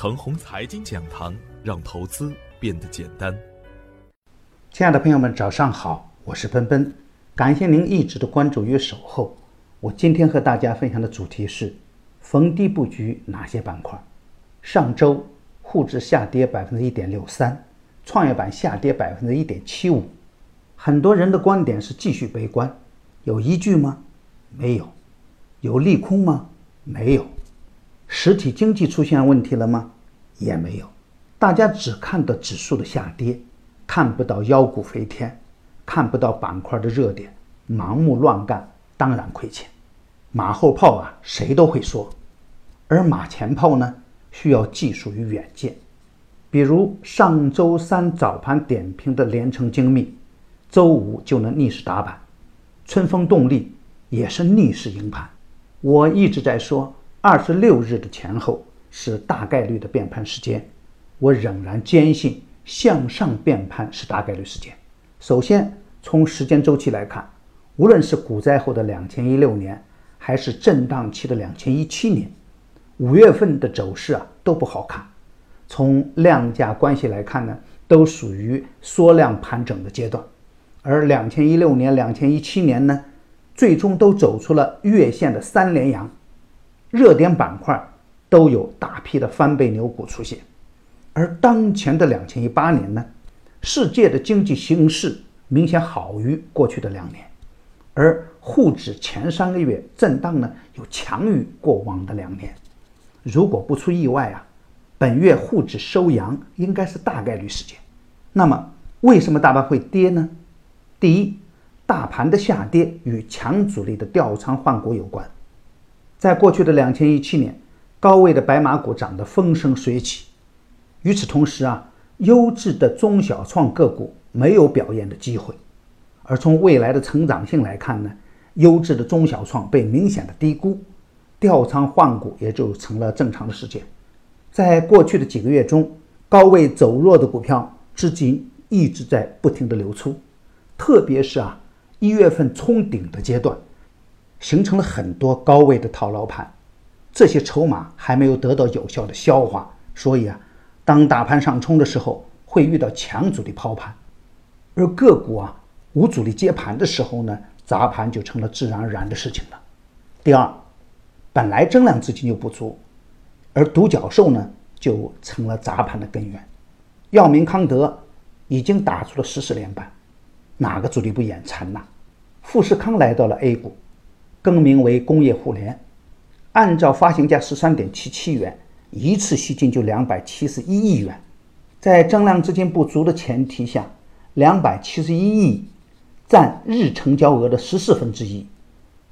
腾宏财经讲堂，让投资变得简单。亲爱的朋友们，早上好，我是奔奔，感谢您一直的关注与守候。我今天和大家分享的主题是逢低布局哪些板块。上周沪指下跌百分之一点六三，创业板下跌百分之一点七五。很多人的观点是继续悲观，有依据吗？没有。有利空吗？没有。实体经济出现问题了吗？也没有。大家只看到指数的下跌，看不到妖股飞天，看不到板块的热点，盲目乱干当然亏钱。马后炮啊，谁都会说，而马前炮呢，需要技术与远见。比如上周三早盘点评的联成精密，周五就能逆势打板；春风动力也是逆势赢盘。我一直在说。二十六日的前后是大概率的变盘时间，我仍然坚信向上变盘是大概率时间。首先从时间周期来看，无论是股灾后的两千一六年，还是震荡期的两千一七年，五月份的走势啊都不好看。从量价关系来看呢，都属于缩量盘整的阶段，而两千一六年、两千一七年呢，最终都走出了月线的三连阳。热点板块都有大批的翻倍牛股出现，而当前的两千一八年呢，世界的经济形势明显好于过去的两年，而沪指前三个月震荡呢又强于过往的两年。如果不出意外啊，本月沪指收阳应该是大概率事件。那么为什么大盘会跌呢？第一，大盘的下跌与强主力的调仓换股有关。在过去的两千一七年，高位的白马股涨得风生水起。与此同时啊，优质的中小创个股没有表现的机会。而从未来的成长性来看呢，优质的中小创被明显的低估，调仓换股也就成了正常的事件。在过去的几个月中，高位走弱的股票至今一直在不停的流出，特别是啊一月份冲顶的阶段。形成了很多高位的套牢盘，这些筹码还没有得到有效的消化，所以啊，当大盘上冲的时候，会遇到强主力抛盘，而个股啊无主力接盘的时候呢，砸盘就成了自然而然的事情了。第二，本来增量资金就不足，而独角兽呢就成了砸盘的根源。药明康德已经打出了十四连板，哪个主力不眼馋呐？富士康来到了 A 股。更名为工业互联，按照发行价十三点七七元，一次吸金就两百七十一亿元，在增量资金不足的前提下，两百七十一亿占日成交额的十四分之一，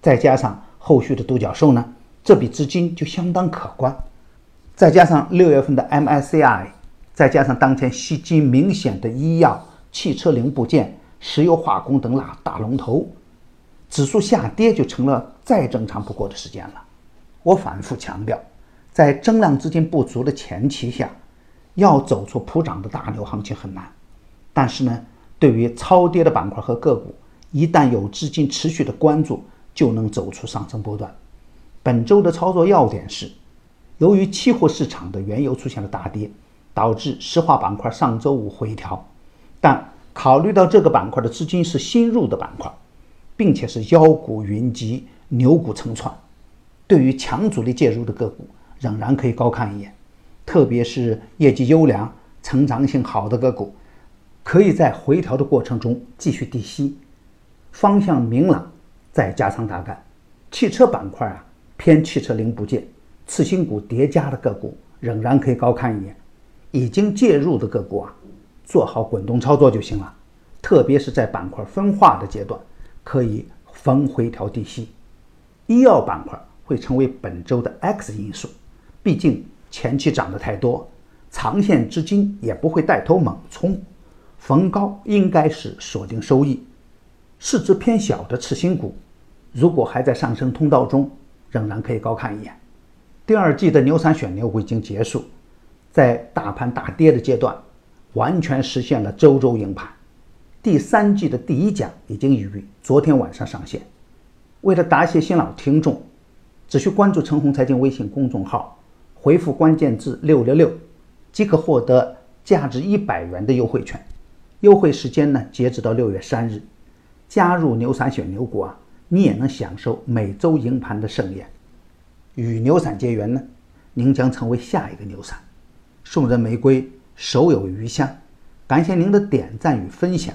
再加上后续的独角兽呢，这笔资金就相当可观。再加上六月份的 MSCI，再加上当前吸金明显的医药、汽车零部件、石油化工等大大龙头。指数下跌就成了再正常不过的时间了。我反复强调，在增量资金不足的前提下，要走出普涨的大牛行情很难。但是呢，对于超跌的板块和个股，一旦有资金持续的关注，就能走出上升波段。本周的操作要点是：由于期货市场的原油出现了大跌，导致石化板块上周五回调，但考虑到这个板块的资金是新入的板块。并且是妖股云集，牛股成串。对于强主力介入的个股，仍然可以高看一眼。特别是业绩优良、成长性好的个股，可以在回调的过程中继续低吸，方向明朗，再加仓打干。汽车板块啊，偏汽车零部件、次新股叠加的个股，仍然可以高看一眼。已经介入的个股啊，做好滚动操作就行了。特别是在板块分化的阶段。可以逢回调低吸，医药板块会成为本周的 X 因素，毕竟前期涨得太多，长线资金也不会带头猛冲，逢高应该是锁定收益。市值偏小的次新股，如果还在上升通道中，仍然可以高看一眼。第二季的牛散选牛股已经结束，在大盘大跌的阶段，完全实现了周周赢盘。第三季的第一讲已经于昨天晚上上线。为了答谢新老听众，只需关注陈红财经微信公众号，回复关键字六六六，即可获得价值一百元的优惠券。优惠时间呢，截止到六月三日。加入牛散选牛股啊，你也能享受每周赢盘的盛宴。与牛散结缘呢，您将成为下一个牛散。送人玫瑰，手有余香。感谢您的点赞与分享，